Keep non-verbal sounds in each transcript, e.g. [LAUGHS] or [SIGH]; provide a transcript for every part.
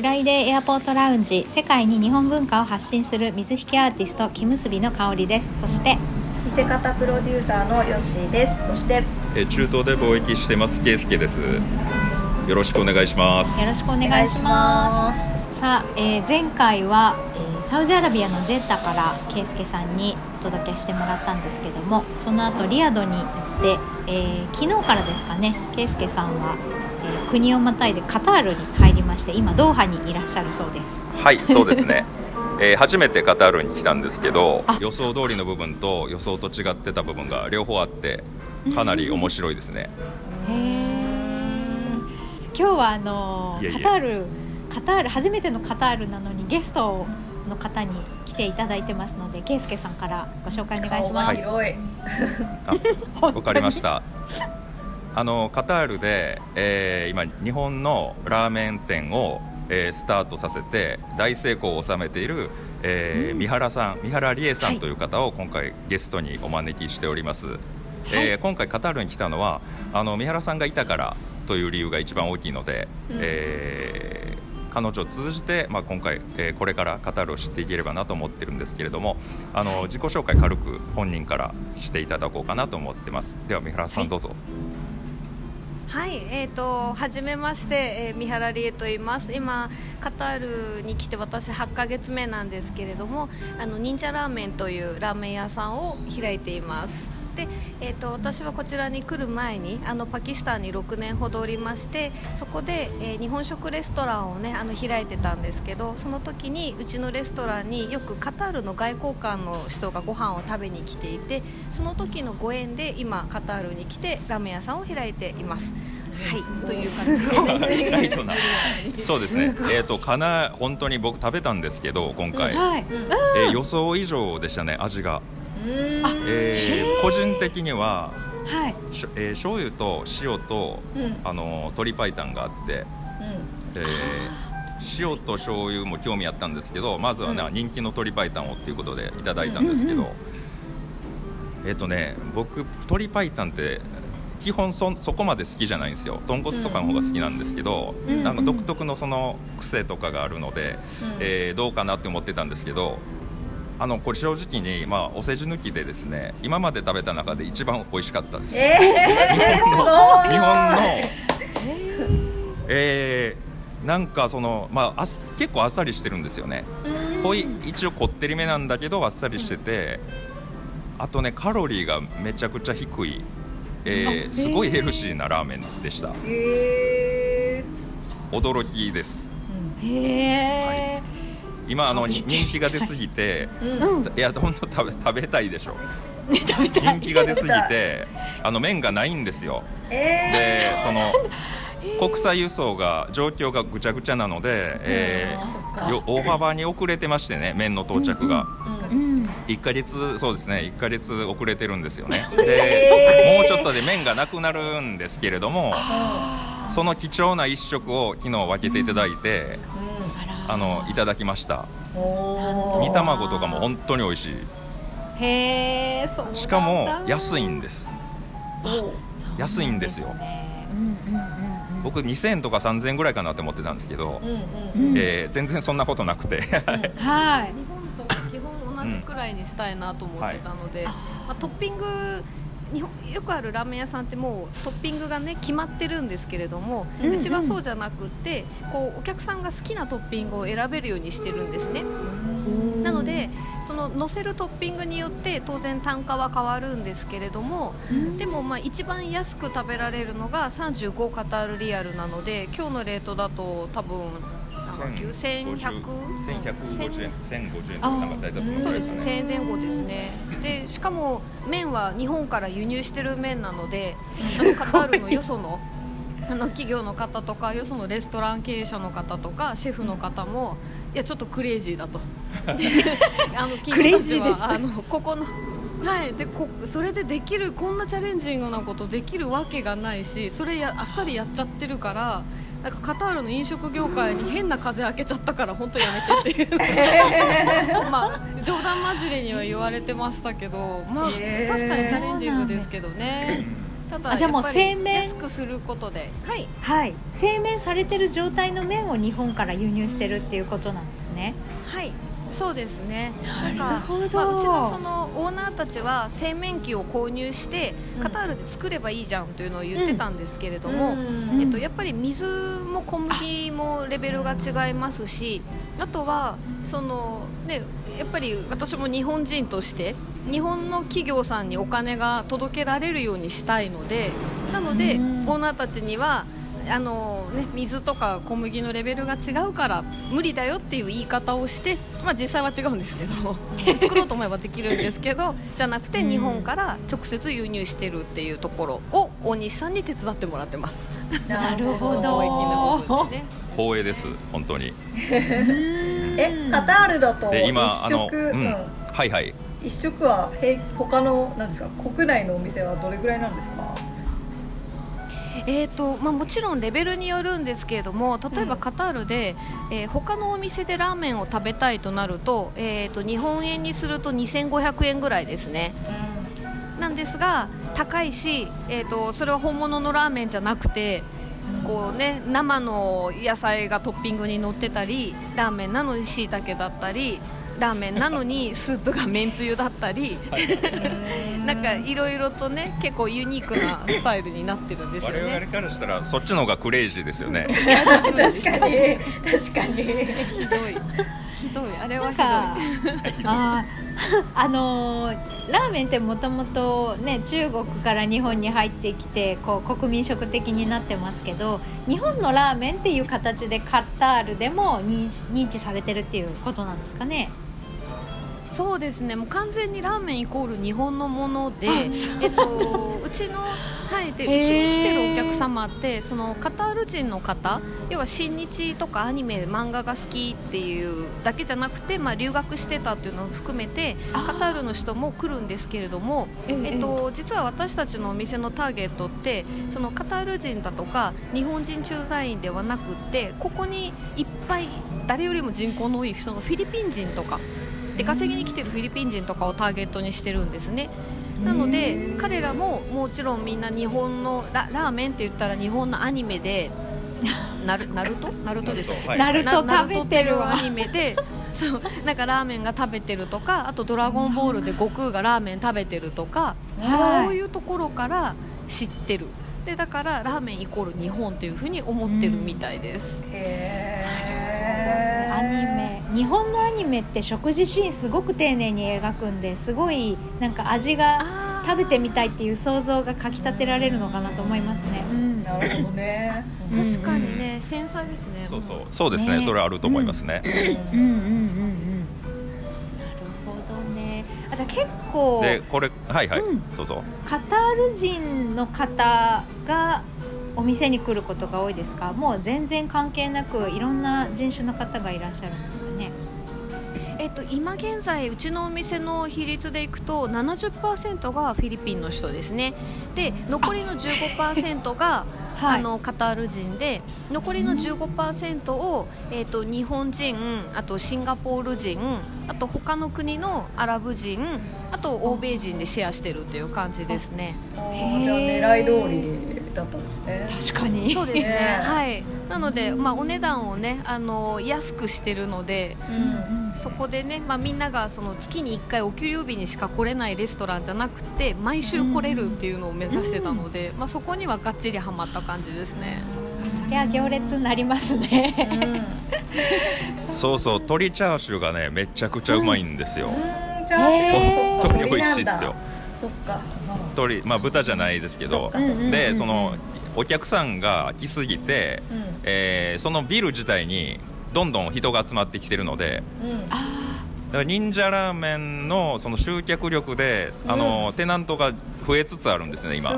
フライデーエアポートラウンジ世界に日本文化を発信する水引アーティスト木結びの香りです。そして見せ方プロデューサーのヨッシーです。そしてえ中東で貿易してますケイスケです。よろしくお願いします。よろしくお願いします。さあ、えー、前回は、えー、サウジアラビアのジェッタからケイスケさんにお届けしてもらったんですけどもその後リアドに行って、えー、昨日からですかねケイスケさんは、えー、国をまたいでカタールに入りまして今ドーハにいらっしゃるそうです。はいそうですね。えー、初めてカタールに来たんですけど予想通りの部分と予想と違ってた部分が両方あってかなり面白いですね。へ今日はあのカタールカタール初めてのカタールなのにゲストの方に来ていただいてますので、ケイスケさんからご紹介お願いします。はい、わかりました。[LAUGHS] あのカタールで、えー、今日本のラーメン店をえー、スタートさせて大成功を収めている、えー、三原さん三原理恵さんという方を今回ゲストにお招きしております、はい、えー、今回カタールに来たのはあの三原さんがいたからという理由が一番大きいので、うん、えー、彼女を通じて、まあ、今回、えー、これからカタールを知っていければなと思ってるんですけれどもあの、自己紹介軽く本人からしていただこうかなと思ってます。では三原さんどうぞ、はいはい、えーと、初めまして、えー、三原理恵と言います。今カタールに来て私8ヶ月目なんですけれどもあの忍者ラーメンというラーメン屋さんを開いています。で、えーと、私はこちらに来る前にあのパキスタンに6年ほどおりましてそこで、えー、日本食レストランを、ね、あの開いてたんですけどその時にうちのレストランによくカタールの外交官の人がご飯を食べに来ていてその時のご縁で今カタールに来てラーメン屋さんを開いています。はい、という感じライトな。そうですね。えっ、ー、とかな本当に僕食べたんですけど今回、はい、えー、予想以上でしたね味が。えー、個人的には、はい。しえー、醤油と塩と、うん、あの鶏白湯があって、うん、えー、塩と醤油も興味あったんですけどまずはね、うん、人気の鶏白湯をっていうことでいただいたんですけど、えっ、ー、とね僕鶏白湯って基本そそこまで好きじゃないんですよ。豚骨とかの方が好きなんですけど、うん、なんか独特のその癖とかがあるので、うん、えー、どうかなって思ってたんですけどあのこれ正直に、まあ、お世辞抜きでですね今まで食べた中で一番美味しかったです、えー、日本の日本の、えー、なんかその、まあ、あ結構あっさりしてるんですよね。濃い一応こってりめなんだけどあっさりしてて、あとねカロリーがめちゃくちゃ低い、えー、すごいヘルシーなラーメンでした、えー、驚きです、へえ、はい今あの人気が出すぎて、うん、いや本当食べ食べたいでしょ。人気が出すぎてあの麺がないんですよ、えー、でその国際輸送が状況がぐちゃぐちゃなので、えー、大幅に遅れてましてね麺の到着が、うん、1か月そうですね1か月遅れてるんですよね。で、もうちょっとで麺がなくなるんですけれどもその貴重な一食を昨日分けていただいて、あのいただきました。煮卵とかも本当に美味しい。へえしかも安いんです。安いんですよ、僕2000円とか3000円ぐらいかなって思ってたんですけど、うんえー、全然そんなことなくて。はい。日本と基本同じくらいにしたいなと思ってたので、うんはい、まあ、トッピング日本よくあるラーメン屋さんってもうトッピングがね決まってるんですけれども、うんうん、ちはそうじゃなくてこうお客さんが好きなトッピングを選べるようにしてるんですね。なのでその乗せるトッピングによって当然単価は変わるんですけれども、でもまあ一番安く食べられるのが35カタールリアルなので今日のレートだと多分9100 1150円1050円とかなんか大体そうです1000円前後ですね。[LAUGHS] でしかも麺は日本から輸入してる麺なのであのカタールのよその [LAUGHS] あの企業の方とかよそのレストラン経営者の方とかシェフの方もいやちょっとクレイジーだと。[LAUGHS] あの企業たちはあのここのはい。でこそれでできるこんなチャレンジングなことできるわけがないしそれやあっさりやっちゃってるからなんかカタールの飲食業界に変な風開けちゃったから本当やめてっていう [LAUGHS] まあ冗談交じりには言われてましたけどまあ、確かにチャレンジングですけどね。ただじゃもう製麺安くすることで。はい、はい、製麺されてる状態の麺を日本から輸入してるっていうことなんですね。はいそうですね。なんか、まあ、うちのそのオーナーたちは製麺機を購入してカタールで作ればいいじゃんというのを言ってたんですけれども、うん、えっと、やっぱり水も小麦もレベルが違いますしあとはその、ね、やっぱり私も日本人として日本の企業さんにお金が届けられるようにしたいのでなので、オーナーたちにはあのね、水とか小麦のレベルが違うから無理だよっていう言い方をして、まあ、実際は違うんですけど [LAUGHS] 作ろうと思えばできるんですけどじゃなくて日本から直接輸入してるっていうところを大西さんに手伝ってもらってます。なるほど。ね、光栄です本当に。えカタールだと今あの、うん、はいはい。一食は他のなんですか国内のお店はどれぐらいなんですか？えーとまあ、もちろんレベルによるんですけれども例えばカタールで、うん、えー、他のお店でラーメンを食べたいとなると,、えーと、日本円にすると2500円ぐらいですね。うん、なんですが高いし、えーと、それは本物のラーメンじゃなくてこうね、生の野菜がトッピングに乗ってたりラーメンなのにしいたけだったりラーメンなのにスープがめんつゆだったり、[LAUGHS] なんかいろいろとね結構ユニークなスタイルになってるんですよね。我々からしたらそっちの方がクレイジーですよね。確かに。確かに。ひどい。ひどい。あれはひどい。あ [LAUGHS] あのー、ラーメンってもともとね中国から日本に入ってきてこう国民食的になってますけど日本のラーメンっていう形でカタールでも認知されてるっていうことなんですかね。そうですね。もう完全にラーメンイコール日本のもので、えっと、う。ちの、はい、でうちに来てるお客様ってそのカタール人の方要は親日とかアニメ漫画が好きっていうだけじゃなくて、まあ、留学してたっていうのを含めてカタールの人も来るんですけれども、えっと、実は私たちのお店のターゲットってそのカタール人だとか日本人駐在員ではなくってここにいっぱい誰よりも人口の多いそのフィリピン人とか出稼ぎに来てるフィリピン人とかをターゲットにしてるんですね。なので彼らももちろんみんな日本のララーメンって言ったら日本のアニメでナル [LAUGHS] ナルト？ナルトですよ、ナルトナルトっていうアニメで [LAUGHS] そうなんかラーメンが食べてるとかあと「ドラゴンボール」で悟空がラーメン食べてるとか、そういうところから知ってる。でだからラーメンイコール日本というふうに思ってるみたいです。へー。アニメ日本のアニメって食事シーンすごく丁寧に描くんですごいなんか味が食べてみたいっていう想像がかきたてられるのかなと思いますね。うん、なるほどね。確かにね、繊細ですね。そうそう、そうですね。ねそれあると思いますね。うん、うん、うん、うん。なるほどね。あ、じゃあ結構。で、これ、はいはい、うん、どうぞ。カタール人の方が。お店に来ることが多いですか？もう全然関係なく、いろんな人種の方がいらっしゃるんですか？えっと、今現在うちのお店の比率でいくと70%がフィリピンの人ですね。で残りの15%がはい、あのカタール人で残りの15%を、えーと、日本人あとシンガポール人あと他の国のアラブ人あと欧米人でシェアしてるっていう感じですね。じゃあ狙い通りだったんですね。確かに。そうですね。はい。なのでまあお値段をねあの安くしてるので、うん、そこでねまあみんながその月に1回お給料日にしか来れないレストランじゃなくて毎週来れるっていうのを目指してたので、うん、まあそこにはがっちりはまった感じですね。そりゃ行列になりますね。うん、そうそう鶏チャーシューがねめちゃくちゃうまいんですよ。本当に美味しいですよ。そっか。鶏まあ豚じゃないですけど、でそのお客さんが来すぎて、うん、えー、そのビル自体にどんどん人が集まってきてるので、うん、だから忍者ラーメンのその集客力で、あのテナントが増えつつあるんですね今。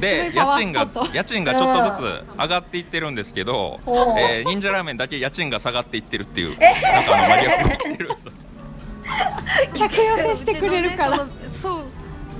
で家賃が家賃がちょっとずつ上がっていってるんですけど、えー、忍者ラーメンだけ家賃が下がっていってるっていうなんかあの真逆を言ってる客寄せしてくれるから、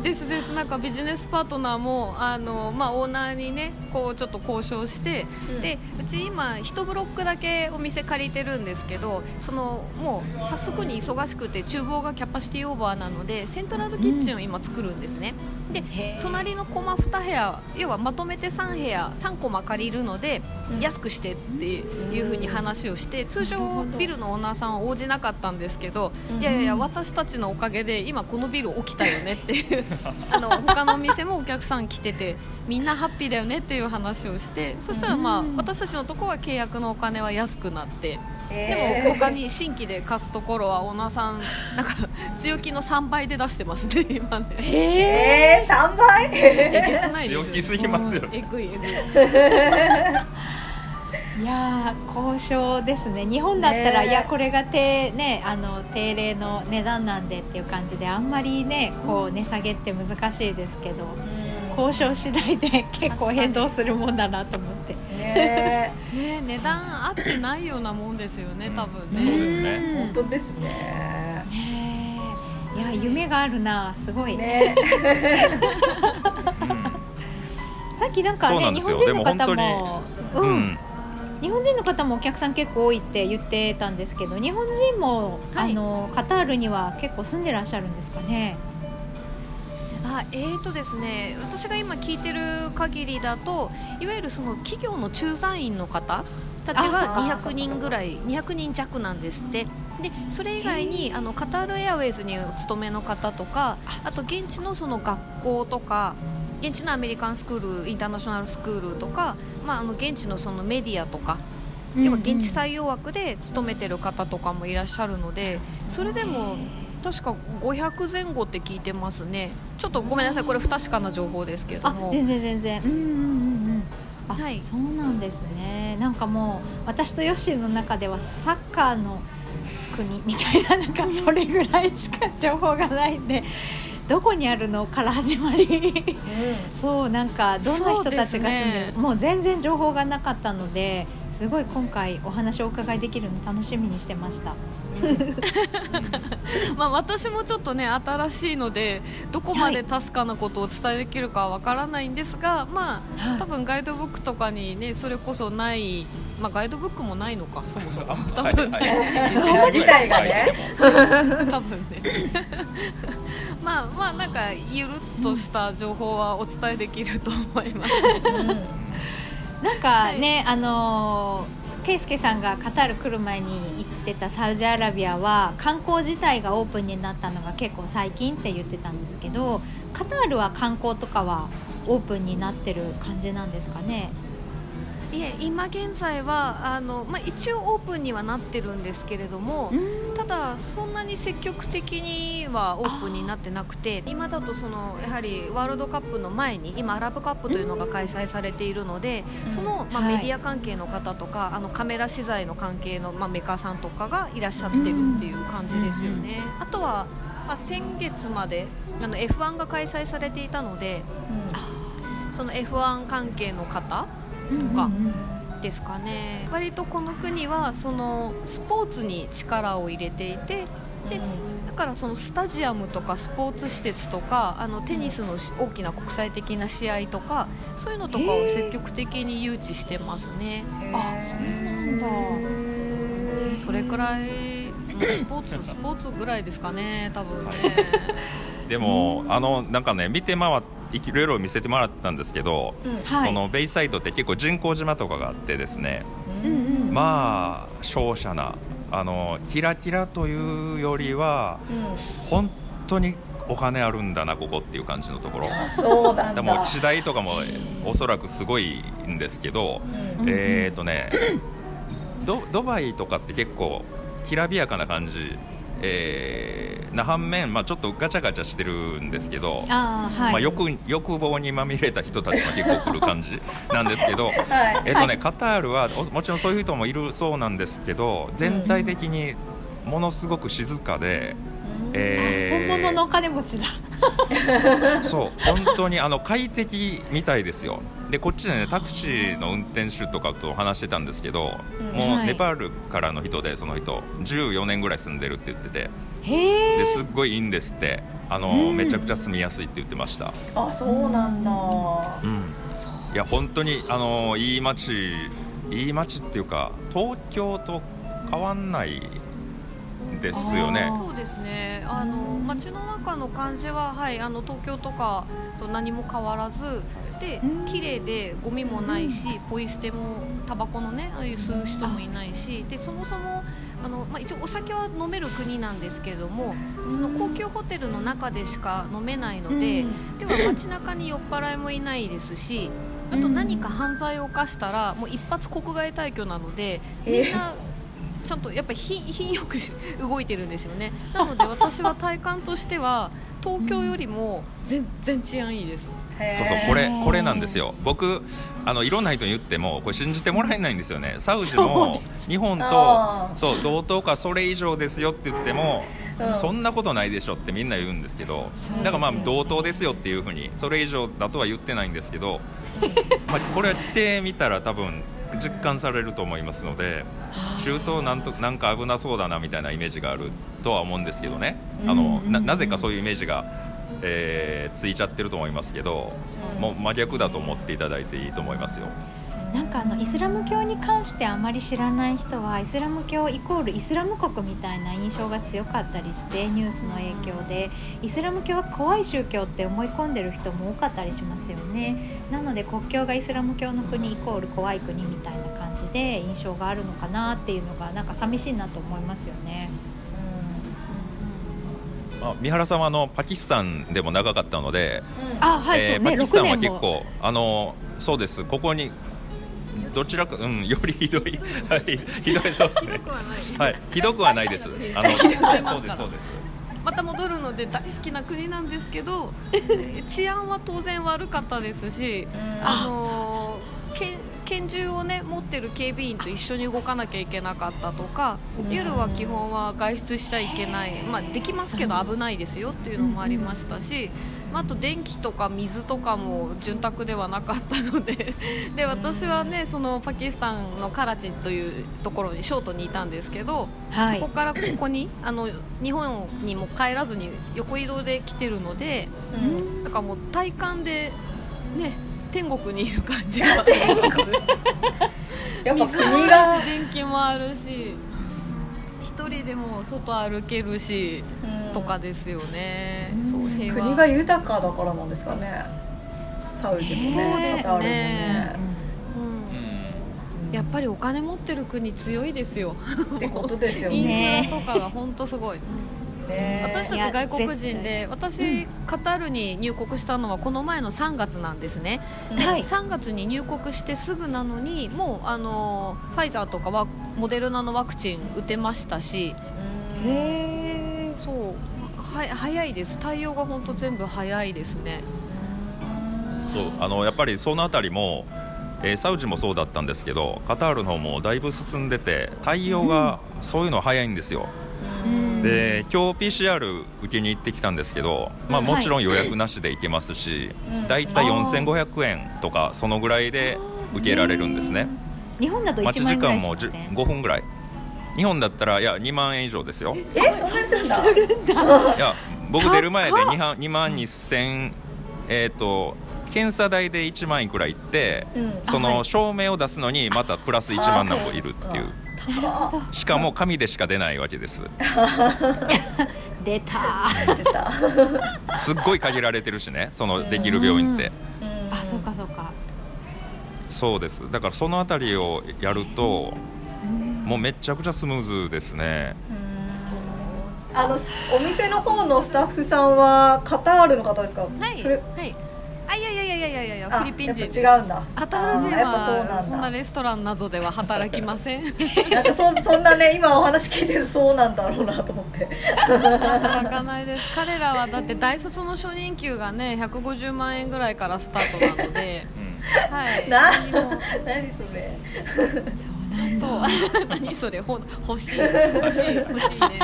ですです。なんかビジネスパートナーもあの、まあ、オーナーにねこうちょっと交渉して、うん、でうち今1ブロックだけお店借りてるんですけどそのもう早速に忙しくて厨房がキャパシティオーバーなのでセントラルキッチンを今作るんですね、うん、で隣のコマ2部屋要はまとめて3部屋3コマ借りるので、うん、安くしてっていうふうに話をして通常ビルのオーナーさんは応じなかったんですけどいやいや私たちのおかげで今このビル起きたよねっていう [LAUGHS] あの他のお店もお客さん来ててみんなハッピーだよねっていう話をしてそしたら、まあ、私たちのところは契約のお金は安くなって。でも他に新規で貸すところはオーナーさんなんか強気の3倍で出してますね [LAUGHS] 今ね。ええー、3倍？えげつない強気すぎますよえぐいえぐい [LAUGHS] いや交渉ですね日本だったら、ね、いやこれが定,、ね、あの定例の値段なんでっていう感じであんまりねこう値下げって難しいですけど、交渉次第で結構変動するもんだなと思って。ねね値段合ってないようなもんですよね多分ね。そうですね。本当ですね。ねいや夢があるなすごい。ね。[LAUGHS] さっきなんかね日本人の方も。うん。日本人の方もお客さん結構多いって言ってたんですけど日本人も、はい、あのカタールには結構住んでらっしゃるんですかね？あえーとですね、私が今聞いてる限りだといわゆるその企業の駐在員の方たちは200人ぐらい200人弱なんですって。でそれ以外にあのカタールエアウェイズにお勤めの方とか。あと現地のその学校とか現地のアメリカンスクールインターナショナルスクールとか、まあ、あの現地のそのメディアとか現地採用枠で勤めてる方とかもいらっしゃるのでそれでも確か500前後って聞いてますね。ちょっとごめんなさいこれ不確かな情報ですけども。全然全然。うんうんうん。あ、はい、そうなんですね。なんかもう私とヨッシーの中ではサッカーの国みたいななんかそれぐらいしか情報がないんでどこにあるのから始まり、うん、そうなんかどんな人たちが住んでる、ね、もう全然情報がなかったのですごい今回お話をお伺いできるの楽しみにしてました。[LAUGHS] まあ私もちょっとね新しいのでどこまで確かなことをお伝えできるかわからないんですが、はい、まあ多分ガイドブックとかにねそれこそないまあガイドブックもないのかそもそも。多分ね。自体がね。多分ね。まあまあなんかゆるっとした情報はお伝えできると思います、うん、なんかね、はい、あの圭介さんがカタール来る前に行ってたサウジアラビアは観光自体がオープンになったのが結構最近って言ってたんですけどカタールは観光とかはオープンになってる感じなんですかね？いえ今現在はあの、まあ、一応オープンにはなってるんですけれどもただそんなに積極的にはオープンになってなくて今だとそのやはりワールドカップの前に今アラブカップというのが開催されているのでその、まあ、メディア関係の方とか、あのカメラ資材の関係の、まあ、メーカーさんとかがいらっしゃってるっていう感じですよね。あとはまあ、先月まであの F1 が開催されていたので、うん、その F1 関係の方とかですかね、割とこの国はそのスポーツに力を入れていてでだからそのスタジアムとかスポーツ施設とかあのテニスの大きな国際的な試合とかそういうのとかを積極的に誘致してますね。あそうなんだ。それくらいスポーツ [LAUGHS] スポーツぐらいですかね多分ね。でもあのなんかね見て回っていろいろ見せてもらったんですけど、うん。はい、そのベイサイドって結構人工島とかがあってですね、うんうん、まあ瀟洒なあのキラキラというよりは、うん、本当にお金あるんだなここっていう感じのところ。そうなんだ。も地代とかもおそらくすごいんですけど、うん、えっ、ー、とねドドバイとかって結構きらびやかな感じえー、な反面、まあ、ちょっとガチャガチャしてるんですけどあ、はい、まあ、欲欲望にまみれた人たちが結構来る感じ [LAUGHS] なんですけど、はい、えっとね、カタールはもちろんそういう人もいるそうなんですけど全体的にものすごく静かで、えー、本物のお金持ちだ。[LAUGHS] そう本当にあの快適みたいですよ。でこっちでねタクシーの運転手とかと話してたんですけど、うん、もうネパールからの人でその人14年ぐらい住んでるって言ってて。ですっごいいいんですって。あの、うん、めちゃくちゃ住みやすいって言ってました。あそうなんだ、うん、いや本当にあのいい街いい街っていうか東京と変わんないですよね。そうですね。あの街の中の感じははいあの東京とかと何も変わらず、で綺麗でゴミもないし、ポイ捨てもタバコのねああいう吸う人もいないし、でそもそもあのまあ、一応お酒は飲める国なんですけれどもその高級ホテルの中でしか飲めないので、では街中に酔っ払いもいないですしあと何か犯罪を犯したらもう一発国外退去なのでみんなちゃんとやっぱり品よく動いてるんですよね。なので私は体感としては東京よりも全然治安いいです。そうそうこれこれなんですよ。僕あのいろんな人に言ってもこれ信じてもらえないんですよね。サウジも日本とそう同等かそれ以上ですよって言ってもうん、そんなことないでしょってみんな言うんですけどだからまあ同等ですよっていうふうにそれ以上だとは言ってないんですけど、まあ、これは規定見たら多分実感されると思いますので中東なんとなんか危なそうだなみたいなイメージがあるとは思うんですけどね。あのななぜかそういうイメージが、えー、ついちゃってると思いますけどもう真逆だと思っていただいていいと思いますよ。なんかあのイスラム教に関してあまり知らない人はイスラム教イコールイスラム国みたいな印象が強かったりしてニュースの影響で。イスラム教は怖い宗教って思い込んでる人も多かったりしますよね。なので国境がイスラム教の国イコール怖い国みたいな感じで印象があるのかなっていうのがなんか寂しいなと思いますよね。まあ、三原さんはあのパキスタンでも長かったので、あはい、えー、パキスタンは結構あのそうです。ここにどちらか、うん、よりひどい、[LAUGHS] はい、ひどいそうですね。はい、ひどくはないです。あの、そうです、そうです。また戻るので大好きな国なんですけど [LAUGHS] 治安は当然悪かったですし、あの拳銃をね持ってる警備員と一緒に動かなきゃいけなかったとか、夜は基本は外出しちゃいけない、まあ、できますけど危ないですよっていうのもありましたし、あと電気とか水とかも潤沢ではなかったので [LAUGHS] で私はねそのパキスタンのカラチというところにショートにいたんですけど、はい、そこからここにあの日本にも帰らずに横移動で来てるので、うん、だからもう体感でね天国にいる感じが。[LAUGHS] [LAUGHS] やっぱ国が。電気もあるし一人でも外歩けるし、とかですよね、そう平和。国が豊かだからなんですかね。サウジもね。そうですね、うん、やっぱりお金持ってる国強いですよ。ってことですよね。インフラとかが本当すごい。私たち外国人で私、カタールに入国したのはこの前の3月なんですね、で、はい、3月に入国してすぐなのにもうあのファイザーとかはモデルナのワクチン打てましたし。へえそうは早いです。対応が本当全部早いですね。そうあのやっぱりそのあたりもえー、サウジもそうだったんですけどカタールの方もだいぶ進んでて対応がそういうの早いんですよ、で今日 PCR 受けに行ってきたんですけど、まあ、もちろん予約なしで行けますし、大体4500円とかそのぐらいで受けられるんですね。日本だと待ち時間も5分ぐらい日本だったらいや2万円以上ですよ。えそんなにするんだい。や僕出る前で 2, 2万2000えっ、ー、と検査代で1万いくらいって、うん、その証明を出すのにまたプラス1万なんぼいるっていう。しかも紙でしか出ないわけです。出た。出たすっごい限られてるしねそのできる病院って、あそうかそうか。そうです。だからその辺りをやるともうめちゃくちゃスムーズですね。あのお店の方のスタッフさんはカタールの方ですか？はいそれはい。あいやいやいやいやいやいやフィリピン人違うんだ。カタール人はそんなレストランなどでは働きません。[LAUGHS] なんかそそんなね今お話聞いてるそうなんだろうなと思って。働かないです。彼らはだって大卒の初任給がね150万円ぐらいからスタートなので、はい。何も何それそう。[LAUGHS] 何それ。ほ欲しい。欲しい。欲しいね。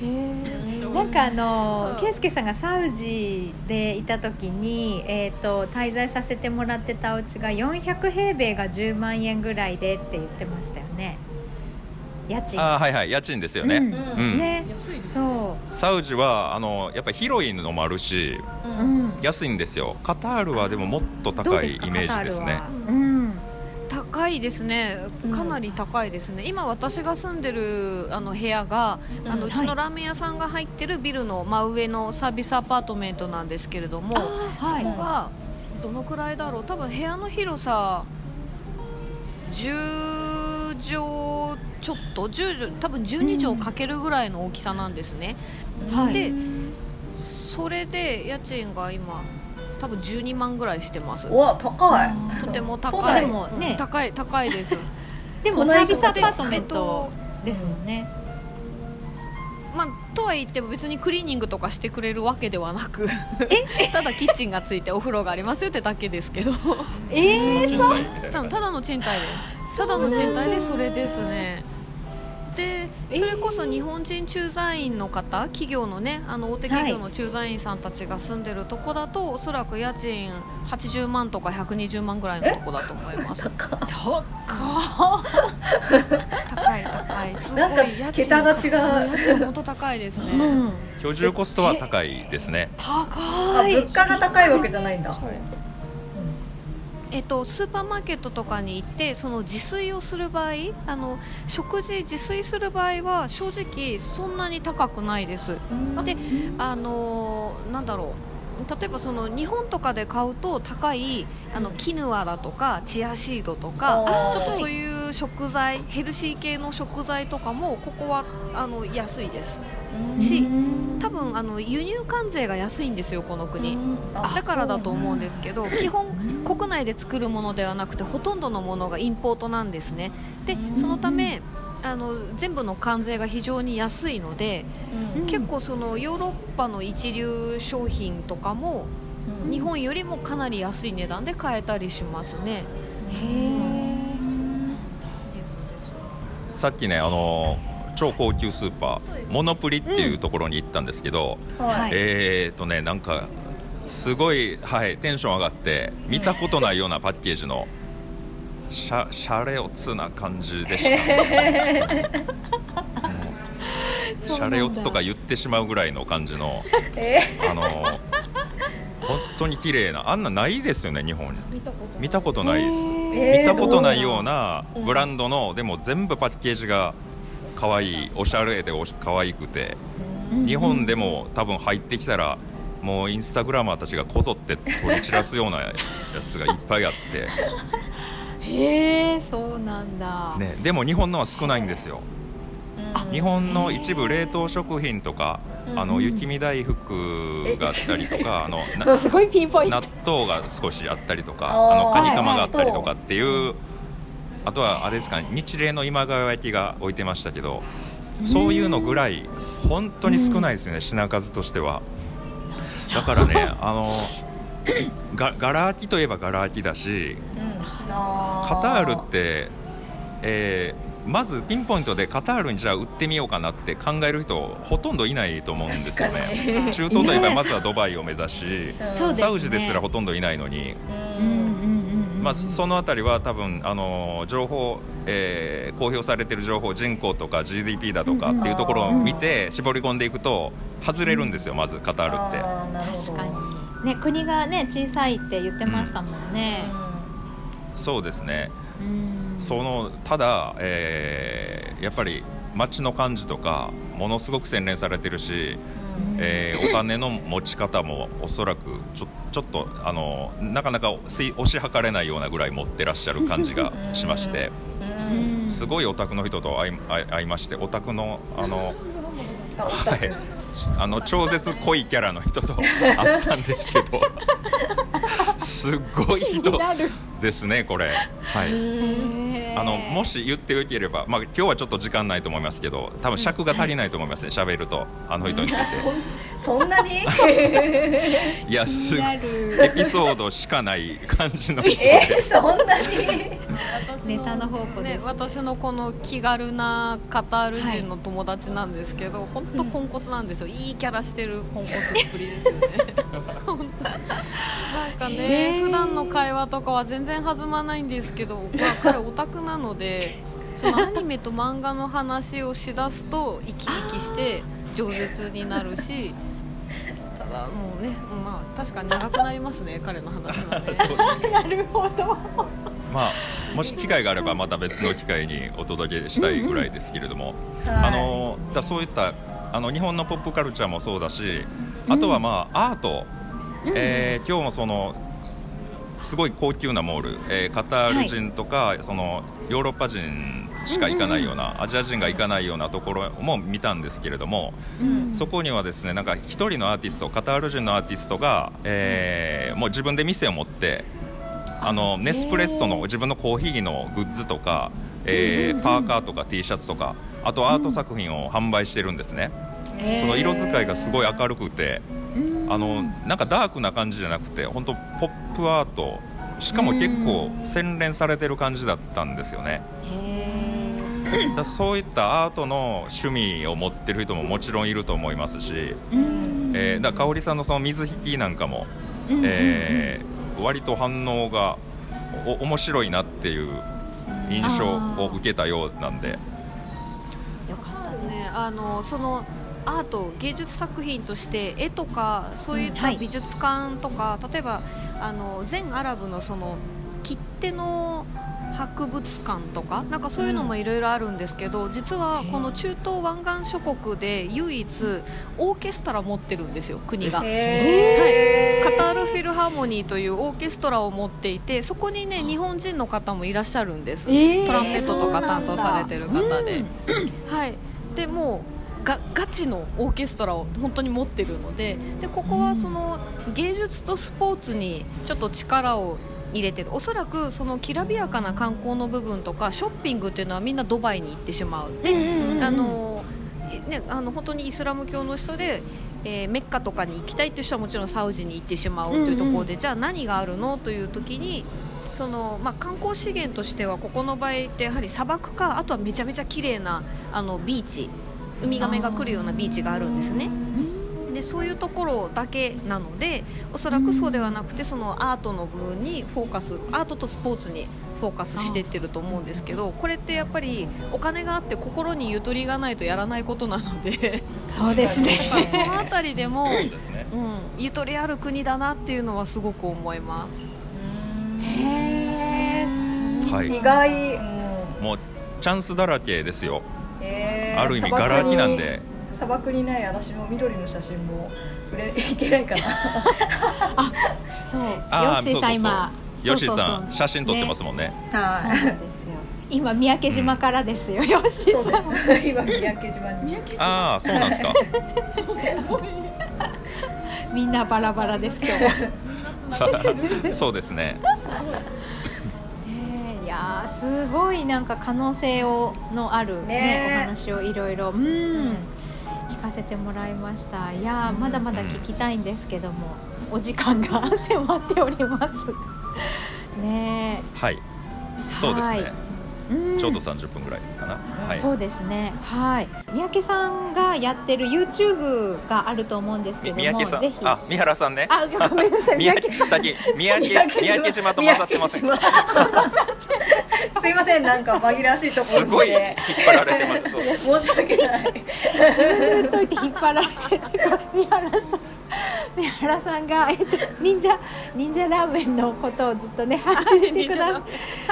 [LAUGHS] なんかあの圭介さんがサウジでいた時に、えーと、滞在させてもらってたお家が400平米が10万円ぐらいでって言ってましたよね。家賃。あはいはい。家賃ですよね、うん、うん、ね。そう。サウジはあのやっぱり広いのもあるし、うん、安いんですよ。カタールはでももっと高いイメージですね。うん高いですね、かなり高いですね、うん、今、私が住んでるあの部屋が、うん、あのうちのラーメン屋さんが入ってるビルの真上のサービスアパートメントなんですけれども、はい、そこがどのくらいだろう、多分部屋の広さ10畳ちょっと10畳多分12畳かけるぐらいの大きさなんですね。うん、でそれで家賃が今多分12万ぐらいしてます。わ高い。とても高い、ね、高い高いです。[LAUGHS] でもサービスアパートメントですもんね、まあ、とは言っても別にクリーニングとかしてくれるわけではなく。[LAUGHS] ただキッチンがついてお風呂がありますよってだけですけど。ええー、ただの賃貸で。ただの賃貸でそれですねでそれこそ日本人駐在員の方企業のねあの大手企業の駐在員さんたちが住んでるとこだと、はい、おそらく家賃80万とか120万ぐらいのとこだと思います。高い高い。すごい家賃が違う。家賃本当高いですね、うん、居住コストは高いですね。高い。物価が高いわけじゃないんだえっと、スーパーマーケットとかに行ってその自炊をする場合あの食事自炊する場合は正直そんなに高くないです。であのなんだろう。例えばその日本とかで買うと高いあのキヌアだとかチアシードとかちょっとそういう食材ヘルシー系の食材とかもここはあの安いですし多分あの輸入関税が安いんですよこの国。だからだと思うんですけど基本国内で作るものではなくてほとんどのものがインポートなんですね。でそのためあの全部の関税が非常に安いので、うん、結構そのヨーロッパの一流商品とかも、うん、日本よりもかなり安い値段で買えたりしますね。さっきねあの超高級スーパーモノプリっていうところに行ったんですけど、うん。はい、えっ、とねなんかすごい、はい、テンション上がって見たことないようなパッケージのシャシャレオツな感じでした、[LAUGHS] シャレオツとか言ってしまうぐらいの感じの、[LAUGHS] あの本当に綺麗なあんなないですよね日本に。見たことない。です、見たことないようなブランドの、でも全部パッケージが可愛いおしゃれでおし可愛くて、日本でも多分入ってきたらもうインスタグラマーたちがこぞって取り散らすようなやつがいっぱいあって。[LAUGHS] へえそうなんだ、ね、でも日本のは少ないんですよ。日本の一部冷凍食品とか、あの雪見大福があったりとか、あの納豆が少しあったりとかあのカニカマがあったりとかっていうあとはあれですかね日例の今川焼きが置いてましたけどそういうのぐらい本当に少ないですね品数としては。だからね [LAUGHS] あのががら空きといえばがら空きだし、うん、カタールって、えー、まずピンポイントでカタールにじゃあ売ってみようかなって考える人ほとんどいないと思うんですよね。中東といえばまずはドバイを目指し、サウジですらほとんどいないのに。まあ、その辺りは多分あの情報、えー、公表されている情報人口とか GDP だとかっていうところを見て絞り込んでいくと外れるんですよまずカタールって。確かにね国がね小さいって言ってましたもんね。うん、そうですね。そのただ、えー、やっぱり街の感じとかものすごく洗練されてるし、えー、お金の持ち方もおそらくちょちょっとあのなかなか押し量れないようなぐらい持ってらっしゃる感じがしまして、すごいオタクの人と会い会いましてオタクのあの、はい、あの超絶濃いキャラの人と会ったんですけどすごい人ですねこれ。はい。あのもし言ってよければまあ今日はちょっと時間ないと思いますけど多分尺が足りないと思いますね喋るとあの人について。そんなに？[LAUGHS] いやすエピソードしかない感じの人で。えそんなに？ネタの方向ね、私のこの気軽なカタール人の友達なんですけど、本、当、ポンコツなんですよ、いいキャラしてるポンコツっぷりですよね。[LAUGHS] なんかね、普段の会話とかは全然弾まないんですけど、まあ、彼オタクなのでそのアニメと漫画の話をしだすと生き生きして饒舌になるしただもうねまあ確かに長くなりますね彼の話はね。[LAUGHS] なるほど。まあ、もし機会があればまた別の機会にお届けしたいぐらいですけれども、あのだそういったあの日本のポップカルチャーもそうだしあとはまあアート、えー、今日もそのすごい高級なモール、えー、カタール人とか、はい、そのヨーロッパ人しか行かないような、アジア人が行かないようなところも見たんですけれども、うん、そこにはですねなんか1人のアーティストカタール人のアーティストが、えー、もう自分で店を持ってあのネスプレッソの自分のコーヒーのグッズとか、えー、パーカーとか T シャツとかあとアート作品を販売してるんですね、その色使いがすごい明るくて、あのなんかダークな感じじゃなくて本当ポップアート。しかも結構洗練されてる感じだったんですよね。だそういったアートの趣味を持ってる人ももちろんいると思いますし、えー、だ香織さんのその水引きなんかも、えー、割と反応がお面白いなっていう印象を受けたようなんで。よかったね。あのそのアート芸術作品として絵とかそういった美術館とか、うんはい、例えばあの全アラブのその切手の博物館とかなんかそういうのもいろいろあるんですけど、うん、実はこの中東湾岸諸国で唯一オーケストラ持ってるんですよ国が、はい、カタールフィルハーモニーというオーケストラを持っていてそこにね日本人の方もいらっしゃるんです、トランペットとか担当されてる方で、うん、はい。でもがガチのオーケストラを本当に持ってるのででここはその芸術とスポーツにちょっと力を入れてる。おそらくそのきらびやかな観光の部分とかショッピングっていうのはみんなドバイに行ってしまう。で、あのね、あの本当にイスラム教の人で、えー、メッカとかに行きたいという人はもちろんサウジに行ってしまうというところで、じゃあ何があるのという時にその、まあ、観光資源としてはここの場合ってやはり砂漠かあとはめちゃめちゃ綺麗なあなビーチウミガメが来るようなビーチがあるんですね。でそういうところだけなのでおそらくそうではなくてそのアートの部分にフォーカスアートとスポーツにフォーカスしていってると思うんですけどこれってやっぱりお金があって心にゆとりがないとやらないことなので。そうですね。その辺りでも、うん、ゆとりある国だなっていうのはすごく思います。へはい、意外。もうチャンスだらけですよ、ある意味がら空きなんで砂漠にない私の緑の写真も触れいけないかな。あそう。ヨッシーさん今ヨッシーさん写真撮ってますもんね。はい。今三宅島からですよ、ヨッシーさん。今三宅島に。ああそうなんですか。[LAUGHS] みんなバラバラです今日 [LAUGHS] そうですね。いやすごいなんか可能性をのあるね、ねお話をいろいろ。うんかせてもらいました。いやまだまだ聞きたいんですけどもお時間が迫っております。ね。はい。そうですね。ちょうど30分ぐらい。かな、はい、そうですね。はい。三宅さんがやってる YouTube があると思うんですけども三宅さん。あ三原さんね。あごめんなさい。三宅さん。先三宅三宅島。と混ざってません。すいません。なんか紛らわしいところすごい引っ張られてます。[LAUGHS] 申し訳ない。[LAUGHS] ずっと引っ張られてる。三原さん三原さんが、えっと、忍者忍者ラーメンのことをずっとね発信してくだ、は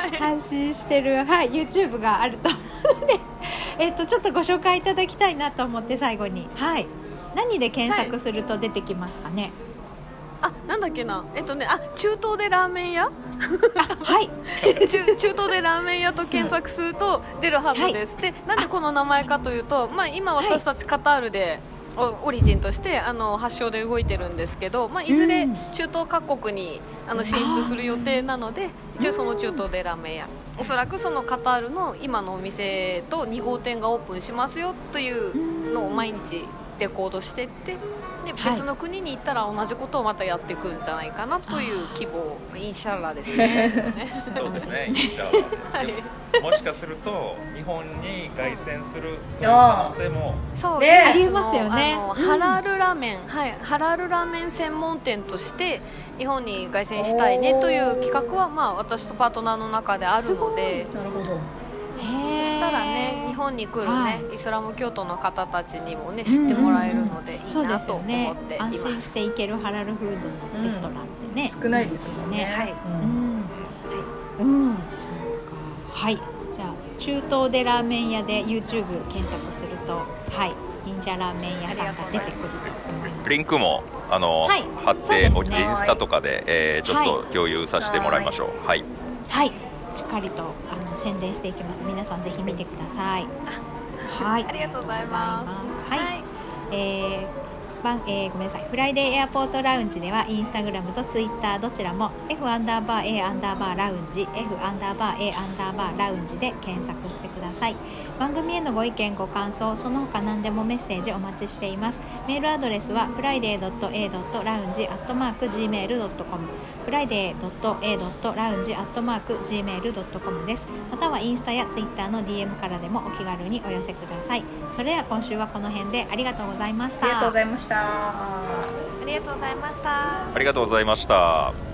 い、発信してる、はい、YouTube があると思うので、[LAUGHS] えっと、ちょっとご紹介いただきたいなと思って最後に、はい、何で検索すると出てきますかね、はい。あなんだっけな。えっとねあ中東でラーメン屋？はい。[LAUGHS] 中中東でラーメン屋と検索すると出るはずです、はい、でなんでこの名前かというと、まあ、今私たちカタールでオリジンとしてあの発祥で動いてるんですけど、まあ、いずれ中東各国にあの進出する予定なので一応その中東でラーメン屋。おそらくそのカタールの今のお店と2号店がオープンしますよというのを毎日レコードしてってで別の国に行ったら同じことをまたやっていくんじゃないかなという希望インシャラですね。そうですね [LAUGHS] インシャラ、はい、もしかすると日本に凱旋する可能性も。そう、ね、ありますよね。ハラルラーメン、はい、ハラルラーメン専門店として日本に凱旋したいねという企画はまあ私とパートナーの中であるので。なるほど。そしたらね日本に来るね、はい、イスラム教徒の方たちにもね知ってもらえるのでいいなと思っています,、安心していけるハラルフードのレストランってね、少ないですもんね。はい、うん、うん、そうか。はい。じゃあ中東でラーメン屋で YouTube 検索するとはい。忍者ラーメン屋さんが出てくると思います。リンクもあの、はい、貼って、ね、インスタとかで、えー、ちょっと共有させてもらいましょう。はい、はいしっかりとあの宣伝していきます。皆さんぜひ見てください。はい。ありがとうございます。はい、はい、えー番、えー、ごめんなさい。フライデーエアポートラウンジではインスタグラムとツイッターどちらも F アンダーバー A アンダーバーラウンジ F アンダーバー A アンダーバーラウンジで検索してください番組へのご意見ご感想その他何でもメッセージお待ちしています。メールアドレスは friday.a.lounge.gmail.com friday.a.lounge.gmail.com です。またはインスタやツイッターの DM からでもお気軽にお寄せください。それでは今週はこの辺でありがとうございましたありがとうございました。ありがとうございました。ありがとうございました